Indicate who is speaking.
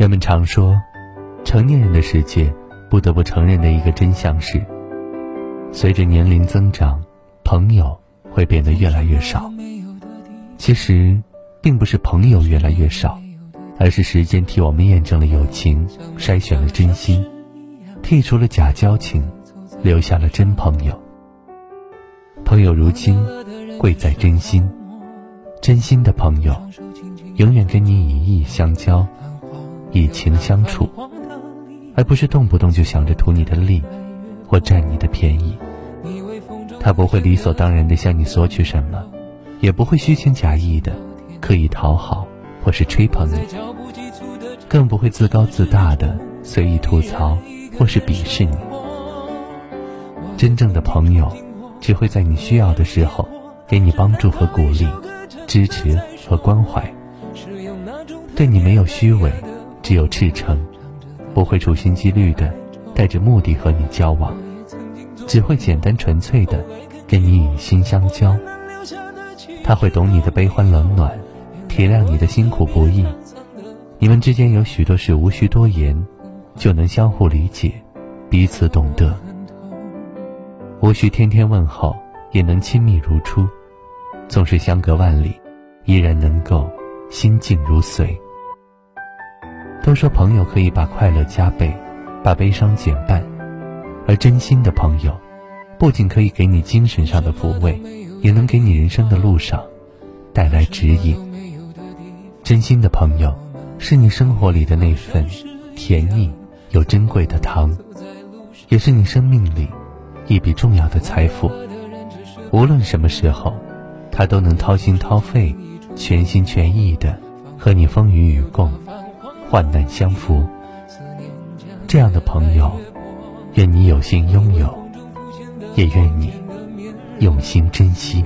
Speaker 1: 人们常说，成年人的世界不得不承认的一个真相是，随着年龄增长，朋友会变得越来越少。其实，并不是朋友越来越少，而是时间替我们验证了友情，筛选了真心，剔除了假交情，留下了真朋友。朋友如今贵在真心，真心的朋友，永远跟你以义相交，以情相处，而不是动不动就想着图你的利，或占你的便宜。他不会理所当然的向你索取什么，也不会虚情假意的刻意讨好或是吹捧你，更不会自高自大的随意吐槽或是鄙视你。真正的朋友。只会在你需要的时候，给你帮助和鼓励，支持和关怀。对你没有虚伪，只有赤诚，不会处心积虑的带着目的和你交往，只会简单纯粹的跟你以心相交。他会懂你的悲欢冷暖，体谅你的辛苦不易。你们之间有许多事无需多言，就能相互理解，彼此懂得。无需天天问候，也能亲密如初；纵使相隔万里，依然能够心静如水。都说朋友可以把快乐加倍，把悲伤减半，而真心的朋友，不仅可以给你精神上的抚慰，也能给你人生的路上带来指引。真心的朋友，是你生活里的那份甜腻又珍贵的糖，也是你生命里。一笔重要的财富，无论什么时候，他都能掏心掏肺、全心全意的和你风雨与共、患难相扶。这样的朋友，愿你有幸拥有，也愿你用心珍惜。